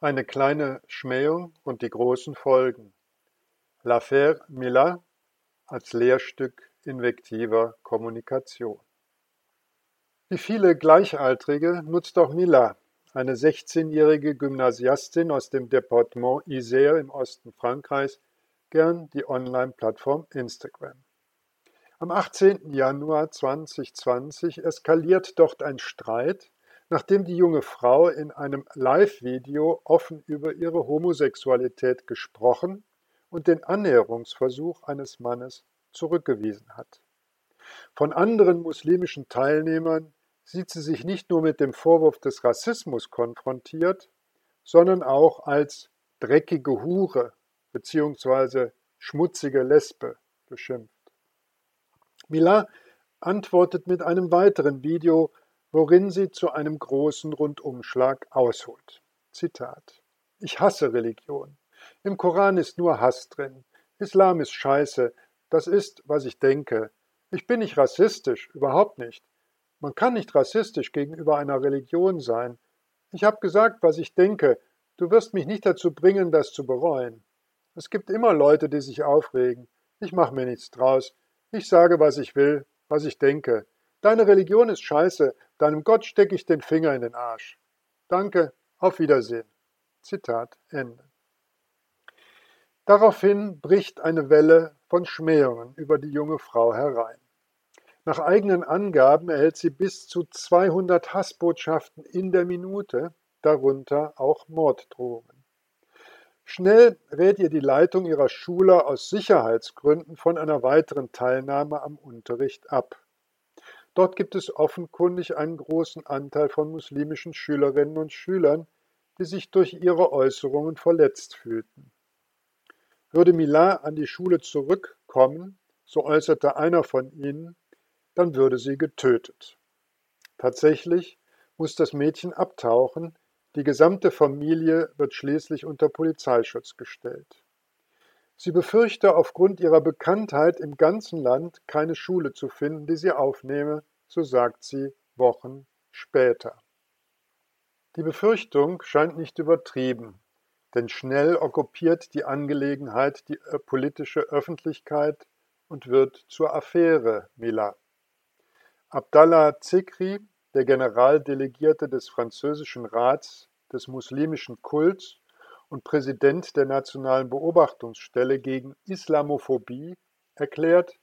Eine kleine Schmähung und die großen Folgen. L'Affaire Miller als Lehrstück invektiver Kommunikation. Wie viele Gleichaltrige nutzt auch Miller, eine 16-jährige Gymnasiastin aus dem Departement Isère im Osten Frankreichs, gern die Online-Plattform Instagram. Am 18. Januar 2020 eskaliert dort ein Streit, nachdem die junge Frau in einem Live-Video offen über ihre Homosexualität gesprochen und den Annäherungsversuch eines Mannes zurückgewiesen hat. Von anderen muslimischen Teilnehmern sieht sie sich nicht nur mit dem Vorwurf des Rassismus konfrontiert, sondern auch als dreckige Hure bzw. schmutzige Lesbe beschimpft. Mila antwortet mit einem weiteren Video, worin sie zu einem großen Rundumschlag ausholt. Zitat. Ich hasse Religion. Im Koran ist nur Hass drin. Islam ist scheiße. Das ist, was ich denke. Ich bin nicht rassistisch, überhaupt nicht. Man kann nicht rassistisch gegenüber einer Religion sein. Ich habe gesagt, was ich denke. Du wirst mich nicht dazu bringen, das zu bereuen. Es gibt immer Leute, die sich aufregen. Ich mache mir nichts draus. Ich sage, was ich will, was ich denke. Deine Religion ist scheiße, deinem Gott stecke ich den Finger in den Arsch. Danke, auf Wiedersehen. Zitat Ende. Daraufhin bricht eine Welle von Schmähungen über die junge Frau herein. Nach eigenen Angaben erhält sie bis zu 200 Hassbotschaften in der Minute, darunter auch Morddrohungen. Schnell rät ihr die Leitung ihrer Schule aus Sicherheitsgründen von einer weiteren Teilnahme am Unterricht ab. Dort gibt es offenkundig einen großen Anteil von muslimischen Schülerinnen und Schülern, die sich durch ihre Äußerungen verletzt fühlten. Würde Milan an die Schule zurückkommen, so äußerte einer von ihnen, dann würde sie getötet. Tatsächlich muss das Mädchen abtauchen, die gesamte Familie wird schließlich unter Polizeischutz gestellt. Sie befürchte aufgrund ihrer Bekanntheit im ganzen Land keine Schule zu finden, die sie aufnehme, so sagt sie Wochen später. Die Befürchtung scheint nicht übertrieben, denn schnell okkupiert die Angelegenheit die äh, politische Öffentlichkeit und wird zur Affäre Mila. Abdallah Zikri, der Generaldelegierte des französischen Rats des muslimischen Kults und Präsident der Nationalen Beobachtungsstelle gegen Islamophobie, erklärt,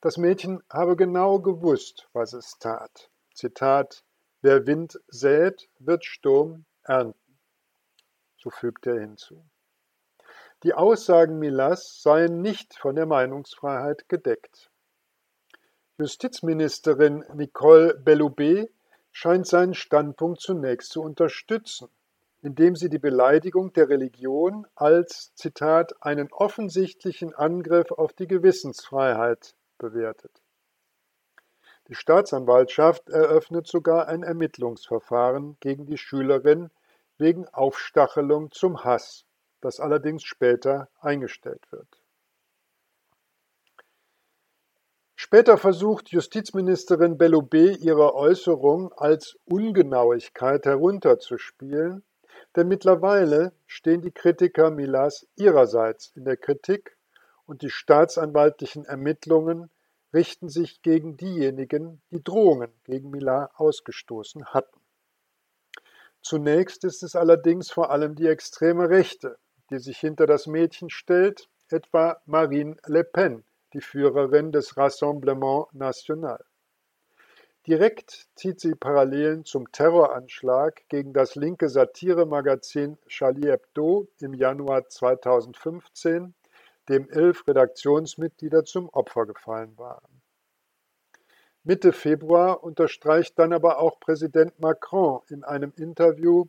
das Mädchen habe genau gewusst, was es tat. Zitat, wer Wind sät, wird Sturm ernten. So fügt er hinzu. Die Aussagen Milas seien nicht von der Meinungsfreiheit gedeckt. Justizministerin Nicole Belloubet scheint seinen Standpunkt zunächst zu unterstützen indem sie die Beleidigung der Religion als, Zitat, einen offensichtlichen Angriff auf die Gewissensfreiheit bewertet. Die Staatsanwaltschaft eröffnet sogar ein Ermittlungsverfahren gegen die Schülerin wegen Aufstachelung zum Hass, das allerdings später eingestellt wird. Später versucht Justizministerin Belloubet ihre Äußerung als Ungenauigkeit herunterzuspielen denn mittlerweile stehen die Kritiker Milas ihrerseits in der Kritik und die staatsanwaltlichen Ermittlungen richten sich gegen diejenigen, die Drohungen gegen Milar ausgestoßen hatten. Zunächst ist es allerdings vor allem die extreme Rechte, die sich hinter das Mädchen stellt, etwa Marine Le Pen, die Führerin des Rassemblement National. Direkt zieht sie Parallelen zum Terroranschlag gegen das linke Satiremagazin Charlie Hebdo im Januar 2015, dem elf Redaktionsmitglieder zum Opfer gefallen waren. Mitte Februar unterstreicht dann aber auch Präsident Macron in einem Interview,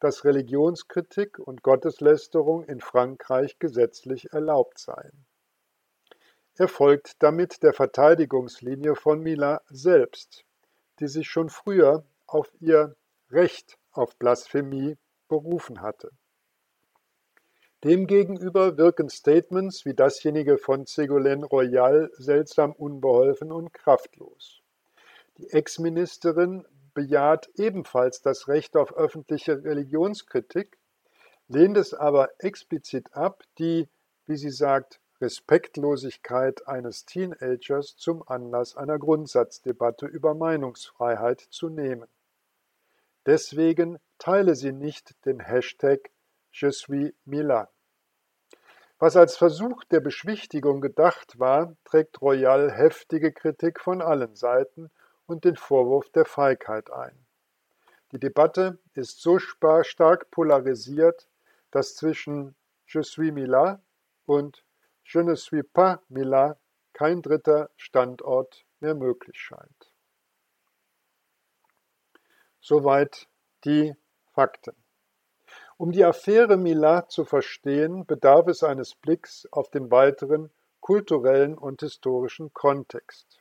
dass Religionskritik und Gotteslästerung in Frankreich gesetzlich erlaubt seien. Er folgt damit der Verteidigungslinie von Mila selbst, die sich schon früher auf ihr Recht auf Blasphemie berufen hatte. Demgegenüber wirken Statements wie dasjenige von Ségolène Royal seltsam unbeholfen und kraftlos. Die Ex-Ministerin bejaht ebenfalls das Recht auf öffentliche Religionskritik, lehnt es aber explizit ab, die, wie sie sagt, Respektlosigkeit eines Teenagers zum Anlass einer Grundsatzdebatte über Meinungsfreiheit zu nehmen. Deswegen teile sie nicht den Hashtag Je suis Milan. Was als Versuch der Beschwichtigung gedacht war, trägt Royal heftige Kritik von allen Seiten und den Vorwurf der Feigheit ein. Die Debatte ist so stark polarisiert, dass zwischen Je suis Milan und Je ne suis pas Milan kein dritter Standort mehr möglich scheint. Soweit die Fakten. Um die Affäre Milat zu verstehen, bedarf es eines Blicks auf den weiteren kulturellen und historischen Kontext.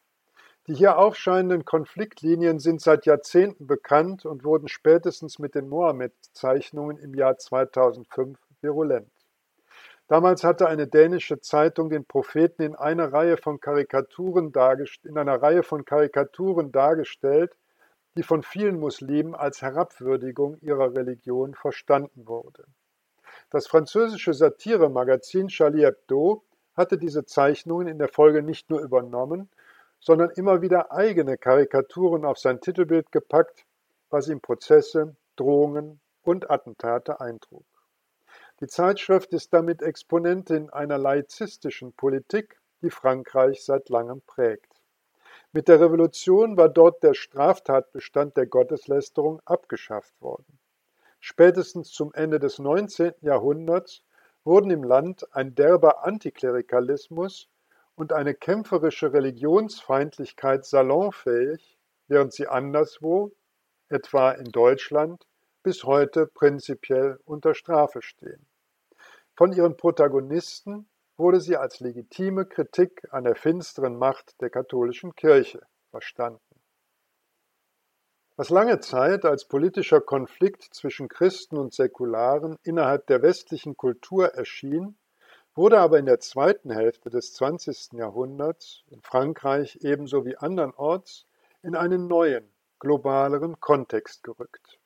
Die hier aufscheinenden Konfliktlinien sind seit Jahrzehnten bekannt und wurden spätestens mit den Mohammed-Zeichnungen im Jahr 2005 virulent. Damals hatte eine dänische Zeitung den Propheten in einer Reihe von Karikaturen in einer Reihe von Karikaturen dargestellt, die von vielen Muslimen als Herabwürdigung ihrer Religion verstanden wurde. Das französische Satiremagazin Charlie Hebdo hatte diese Zeichnungen in der Folge nicht nur übernommen, sondern immer wieder eigene Karikaturen auf sein Titelbild gepackt, was ihm Prozesse, Drohungen und Attentate eintrug. Die Zeitschrift ist damit Exponentin einer laizistischen Politik, die Frankreich seit langem prägt. Mit der Revolution war dort der Straftatbestand der Gotteslästerung abgeschafft worden. Spätestens zum Ende des 19. Jahrhunderts wurden im Land ein derber Antiklerikalismus und eine kämpferische Religionsfeindlichkeit salonfähig, während sie anderswo, etwa in Deutschland, bis heute prinzipiell unter Strafe stehen. Von ihren Protagonisten wurde sie als legitime Kritik an der finsteren Macht der katholischen Kirche verstanden. Was lange Zeit als politischer Konflikt zwischen Christen und Säkularen innerhalb der westlichen Kultur erschien, wurde aber in der zweiten Hälfte des 20. Jahrhunderts in Frankreich ebenso wie andernorts in einen neuen, globaleren Kontext gerückt.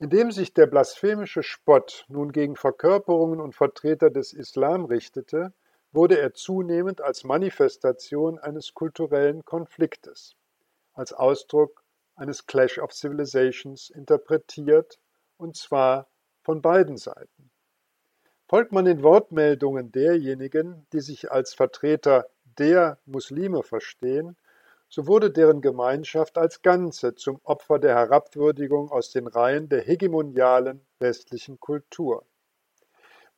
Indem sich der blasphemische Spott nun gegen Verkörperungen und Vertreter des Islam richtete, wurde er zunehmend als Manifestation eines kulturellen Konfliktes, als Ausdruck eines Clash of Civilizations interpretiert, und zwar von beiden Seiten. Folgt man den Wortmeldungen derjenigen, die sich als Vertreter der Muslime verstehen, so wurde deren Gemeinschaft als Ganze zum Opfer der Herabwürdigung aus den Reihen der hegemonialen westlichen Kultur.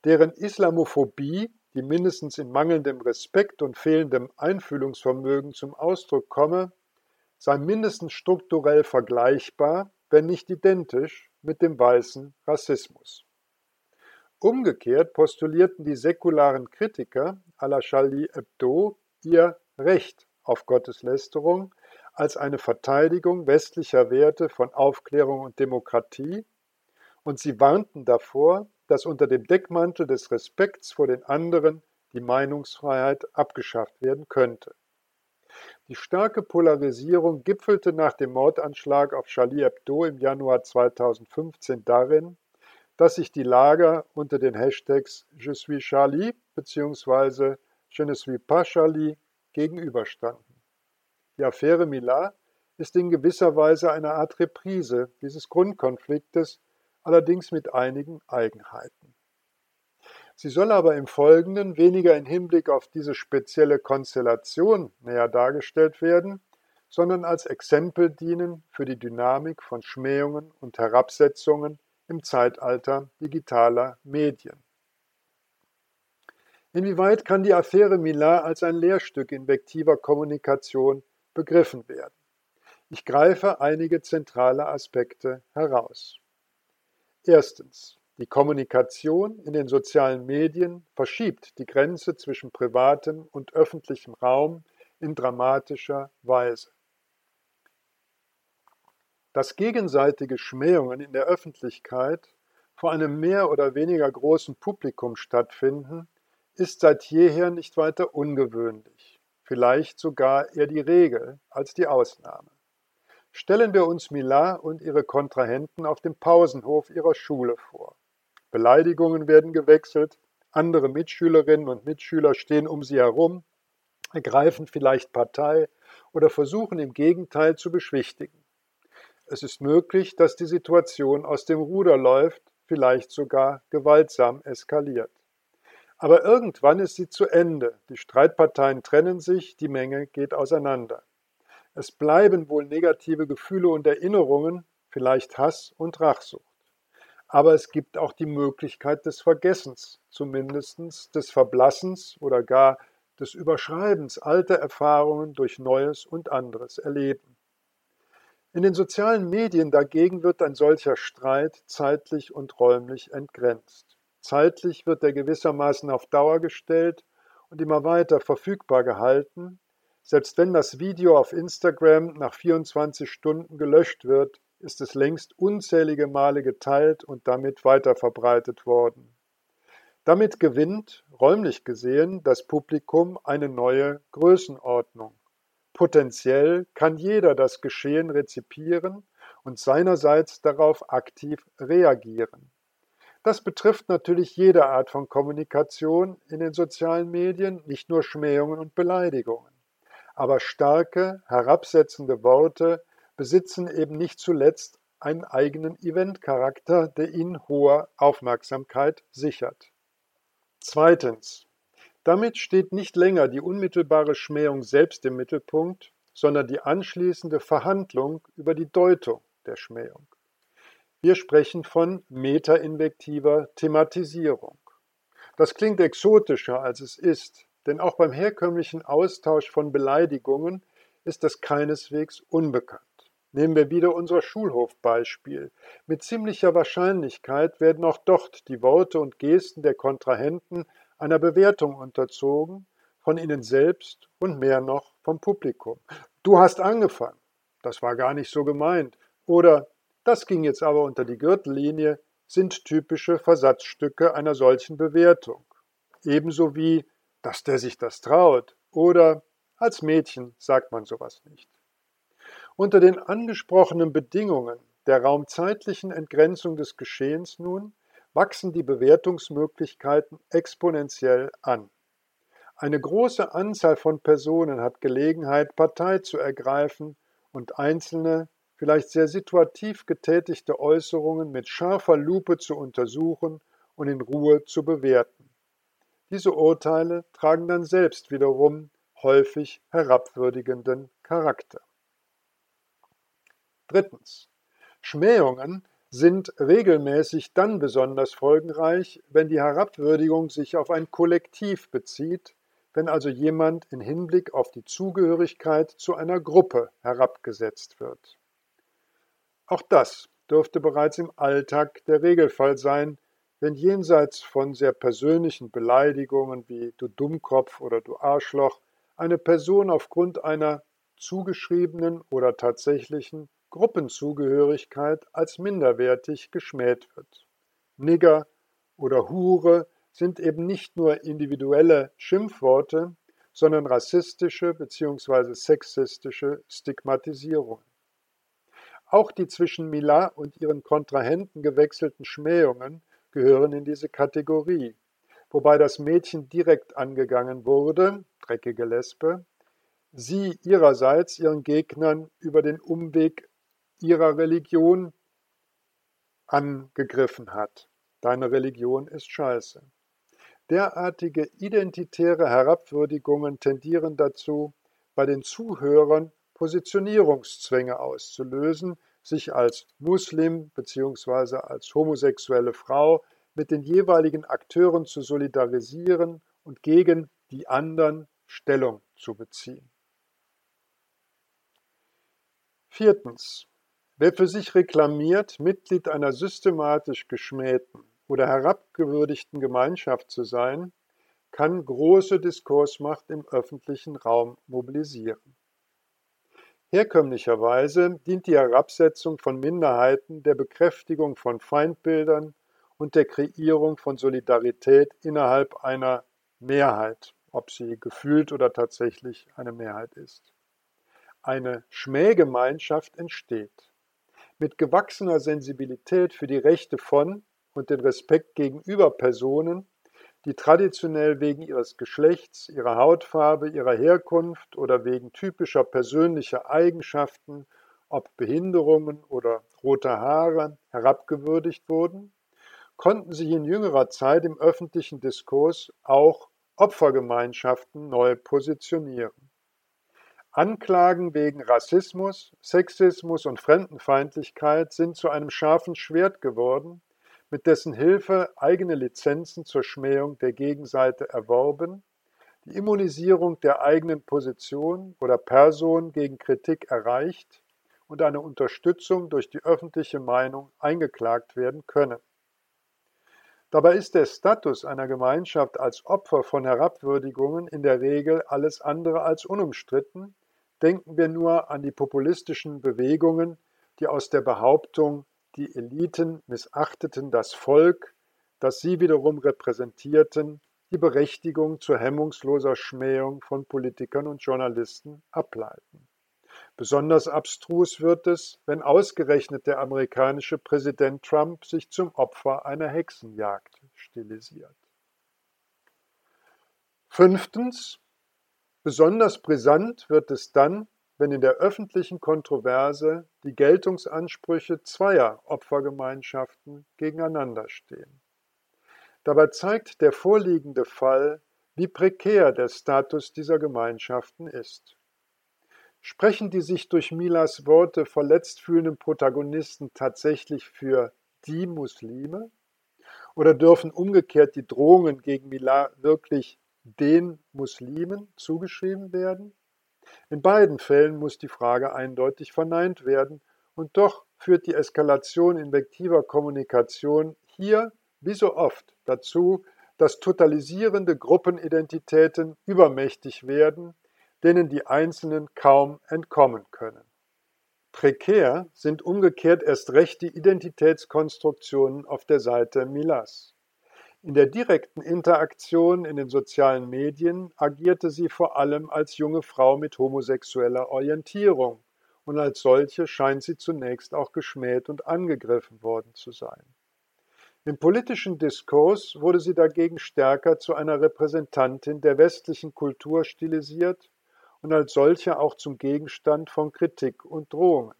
Deren Islamophobie, die mindestens in mangelndem Respekt und fehlendem Einfühlungsvermögen zum Ausdruck komme, sei mindestens strukturell vergleichbar, wenn nicht identisch mit dem weißen Rassismus. Umgekehrt postulierten die säkularen Kritiker à la Charlie Hebdo ihr Recht auf Gotteslästerung als eine Verteidigung westlicher Werte von Aufklärung und Demokratie und sie warnten davor, dass unter dem Deckmantel des Respekts vor den anderen die Meinungsfreiheit abgeschafft werden könnte. Die starke Polarisierung gipfelte nach dem Mordanschlag auf Charlie Hebdo im Januar 2015 darin, dass sich die Lager unter den Hashtags Je suis Charlie bzw. Je ne suis pas Charlie gegenüberstanden. Die Affäre Millar ist in gewisser Weise eine Art Reprise dieses Grundkonfliktes, allerdings mit einigen Eigenheiten. Sie soll aber im Folgenden weniger im Hinblick auf diese spezielle Konstellation näher dargestellt werden, sondern als Exempel dienen für die Dynamik von Schmähungen und Herabsetzungen im Zeitalter digitaler Medien. Inwieweit kann die Affäre Millar als ein Lehrstück invektiver Kommunikation begriffen werden? Ich greife einige zentrale Aspekte heraus. Erstens. Die Kommunikation in den sozialen Medien verschiebt die Grenze zwischen privatem und öffentlichem Raum in dramatischer Weise. Dass gegenseitige Schmähungen in der Öffentlichkeit vor einem mehr oder weniger großen Publikum stattfinden, ist seit jeher nicht weiter ungewöhnlich, vielleicht sogar eher die Regel als die Ausnahme. Stellen wir uns Millar und ihre Kontrahenten auf dem Pausenhof ihrer Schule vor. Beleidigungen werden gewechselt, andere Mitschülerinnen und Mitschüler stehen um sie herum, ergreifen vielleicht Partei oder versuchen im Gegenteil zu beschwichtigen. Es ist möglich, dass die Situation aus dem Ruder läuft, vielleicht sogar gewaltsam eskaliert. Aber irgendwann ist sie zu Ende, die Streitparteien trennen sich, die Menge geht auseinander. Es bleiben wohl negative Gefühle und Erinnerungen, vielleicht Hass und Rachsucht. Aber es gibt auch die Möglichkeit des Vergessens, zumindest des Verblassens oder gar des Überschreibens alter Erfahrungen durch Neues und anderes Erleben. In den sozialen Medien dagegen wird ein solcher Streit zeitlich und räumlich entgrenzt. Zeitlich wird er gewissermaßen auf Dauer gestellt und immer weiter verfügbar gehalten. Selbst wenn das Video auf Instagram nach 24 Stunden gelöscht wird, ist es längst unzählige Male geteilt und damit weiterverbreitet worden. Damit gewinnt, räumlich gesehen, das Publikum eine neue Größenordnung. Potenziell kann jeder das Geschehen rezipieren und seinerseits darauf aktiv reagieren. Das betrifft natürlich jede Art von Kommunikation in den sozialen Medien, nicht nur Schmähungen und Beleidigungen. Aber starke, herabsetzende Worte besitzen eben nicht zuletzt einen eigenen Eventcharakter, der ihnen hohe Aufmerksamkeit sichert. Zweitens. Damit steht nicht länger die unmittelbare Schmähung selbst im Mittelpunkt, sondern die anschließende Verhandlung über die Deutung der Schmähung. Wir sprechen von metainvektiver Thematisierung. Das klingt exotischer, als es ist, denn auch beim herkömmlichen Austausch von Beleidigungen ist das keineswegs unbekannt. Nehmen wir wieder unser Schulhofbeispiel. Mit ziemlicher Wahrscheinlichkeit werden auch dort die Worte und Gesten der Kontrahenten einer Bewertung unterzogen, von ihnen selbst und mehr noch vom Publikum. Du hast angefangen. Das war gar nicht so gemeint. Oder das ging jetzt aber unter die Gürtellinie, sind typische Versatzstücke einer solchen Bewertung. Ebenso wie, dass der sich das traut oder als Mädchen sagt man sowas nicht. Unter den angesprochenen Bedingungen der raumzeitlichen Entgrenzung des Geschehens nun wachsen die Bewertungsmöglichkeiten exponentiell an. Eine große Anzahl von Personen hat Gelegenheit, Partei zu ergreifen und einzelne, vielleicht sehr situativ getätigte Äußerungen mit scharfer Lupe zu untersuchen und in Ruhe zu bewerten. Diese Urteile tragen dann selbst wiederum häufig herabwürdigenden Charakter. Drittens. Schmähungen sind regelmäßig dann besonders folgenreich, wenn die Herabwürdigung sich auf ein Kollektiv bezieht, wenn also jemand in Hinblick auf die Zugehörigkeit zu einer Gruppe herabgesetzt wird. Auch das dürfte bereits im Alltag der Regelfall sein, wenn jenseits von sehr persönlichen Beleidigungen wie du Dummkopf oder du Arschloch eine Person aufgrund einer zugeschriebenen oder tatsächlichen Gruppenzugehörigkeit als minderwertig geschmäht wird. Nigger oder Hure sind eben nicht nur individuelle Schimpfworte, sondern rassistische bzw. sexistische Stigmatisierungen. Auch die zwischen Mila und ihren Kontrahenten gewechselten Schmähungen gehören in diese Kategorie, wobei das Mädchen direkt angegangen wurde, dreckige Lesbe, sie ihrerseits ihren Gegnern über den Umweg ihrer Religion angegriffen hat. Deine Religion ist scheiße. Derartige identitäre Herabwürdigungen tendieren dazu, bei den Zuhörern Positionierungszwänge auszulösen, sich als Muslim bzw. als homosexuelle Frau mit den jeweiligen Akteuren zu solidarisieren und gegen die anderen Stellung zu beziehen. Viertens. Wer für sich reklamiert, Mitglied einer systematisch geschmähten oder herabgewürdigten Gemeinschaft zu sein, kann große Diskursmacht im öffentlichen Raum mobilisieren. Herkömmlicherweise dient die Herabsetzung von Minderheiten der Bekräftigung von Feindbildern und der Kreierung von Solidarität innerhalb einer Mehrheit, ob sie gefühlt oder tatsächlich eine Mehrheit ist. Eine Schmähgemeinschaft entsteht mit gewachsener Sensibilität für die Rechte von und den Respekt gegenüber Personen, die traditionell wegen ihres Geschlechts, ihrer Hautfarbe, ihrer Herkunft oder wegen typischer persönlicher Eigenschaften, ob Behinderungen oder rote Haare, herabgewürdigt wurden, konnten sich in jüngerer Zeit im öffentlichen Diskurs auch Opfergemeinschaften neu positionieren. Anklagen wegen Rassismus, Sexismus und Fremdenfeindlichkeit sind zu einem scharfen Schwert geworden, mit dessen Hilfe eigene Lizenzen zur Schmähung der Gegenseite erworben, die Immunisierung der eigenen Position oder Person gegen Kritik erreicht und eine Unterstützung durch die öffentliche Meinung eingeklagt werden können. Dabei ist der Status einer Gemeinschaft als Opfer von Herabwürdigungen in der Regel alles andere als unumstritten, denken wir nur an die populistischen Bewegungen, die aus der Behauptung die Eliten missachteten das Volk, das sie wiederum repräsentierten, die Berechtigung zur hemmungsloser Schmähung von Politikern und Journalisten ableiten. Besonders abstrus wird es, wenn ausgerechnet der amerikanische Präsident Trump sich zum Opfer einer Hexenjagd stilisiert. Fünftens. Besonders brisant wird es dann, wenn in der öffentlichen Kontroverse die Geltungsansprüche zweier Opfergemeinschaften gegeneinander stehen. Dabei zeigt der vorliegende Fall, wie prekär der Status dieser Gemeinschaften ist. Sprechen die sich durch Milas Worte verletzt fühlenden Protagonisten tatsächlich für die Muslime? Oder dürfen umgekehrt die Drohungen gegen Mila wirklich den Muslimen zugeschrieben werden? In beiden Fällen muss die Frage eindeutig verneint werden, und doch führt die Eskalation invektiver Kommunikation hier wie so oft dazu, dass totalisierende Gruppenidentitäten übermächtig werden, denen die Einzelnen kaum entkommen können. Prekär sind umgekehrt erst recht die Identitätskonstruktionen auf der Seite Milas. In der direkten Interaktion in den sozialen Medien agierte sie vor allem als junge Frau mit homosexueller Orientierung, und als solche scheint sie zunächst auch geschmäht und angegriffen worden zu sein. Im politischen Diskurs wurde sie dagegen stärker zu einer Repräsentantin der westlichen Kultur stilisiert und als solche auch zum Gegenstand von Kritik und Drohungen.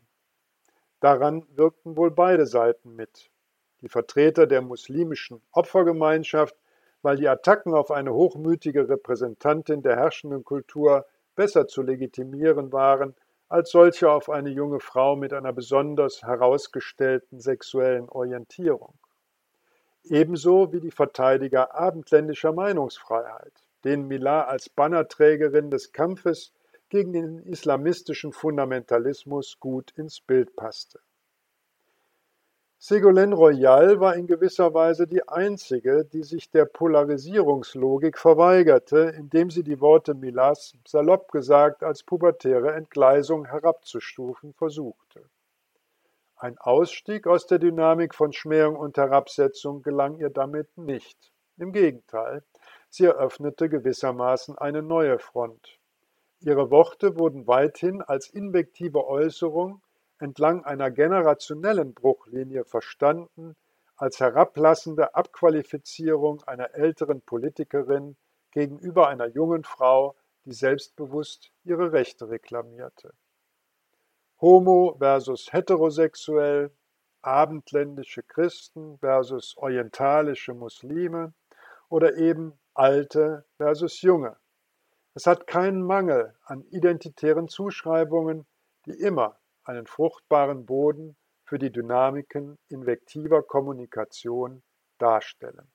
Daran wirkten wohl beide Seiten mit die Vertreter der muslimischen Opfergemeinschaft, weil die Attacken auf eine hochmütige Repräsentantin der herrschenden Kultur besser zu legitimieren waren als solche auf eine junge Frau mit einer besonders herausgestellten sexuellen Orientierung. Ebenso wie die Verteidiger abendländischer Meinungsfreiheit, denen Millar als Bannerträgerin des Kampfes gegen den islamistischen Fundamentalismus gut ins Bild passte. Ségolène Royal war in gewisser Weise die einzige, die sich der Polarisierungslogik verweigerte, indem sie die Worte Milas salopp gesagt als pubertäre Entgleisung herabzustufen versuchte. Ein Ausstieg aus der Dynamik von Schmähung und Herabsetzung gelang ihr damit nicht. Im Gegenteil, sie eröffnete gewissermaßen eine neue Front. Ihre Worte wurden weithin als invektive Äußerung entlang einer generationellen Bruchlinie verstanden als herablassende Abqualifizierung einer älteren Politikerin gegenüber einer jungen Frau, die selbstbewusst ihre Rechte reklamierte. Homo versus heterosexuell, abendländische Christen versus orientalische Muslime oder eben alte versus junge. Es hat keinen Mangel an identitären Zuschreibungen, die immer einen fruchtbaren Boden für die Dynamiken invektiver Kommunikation darstellen.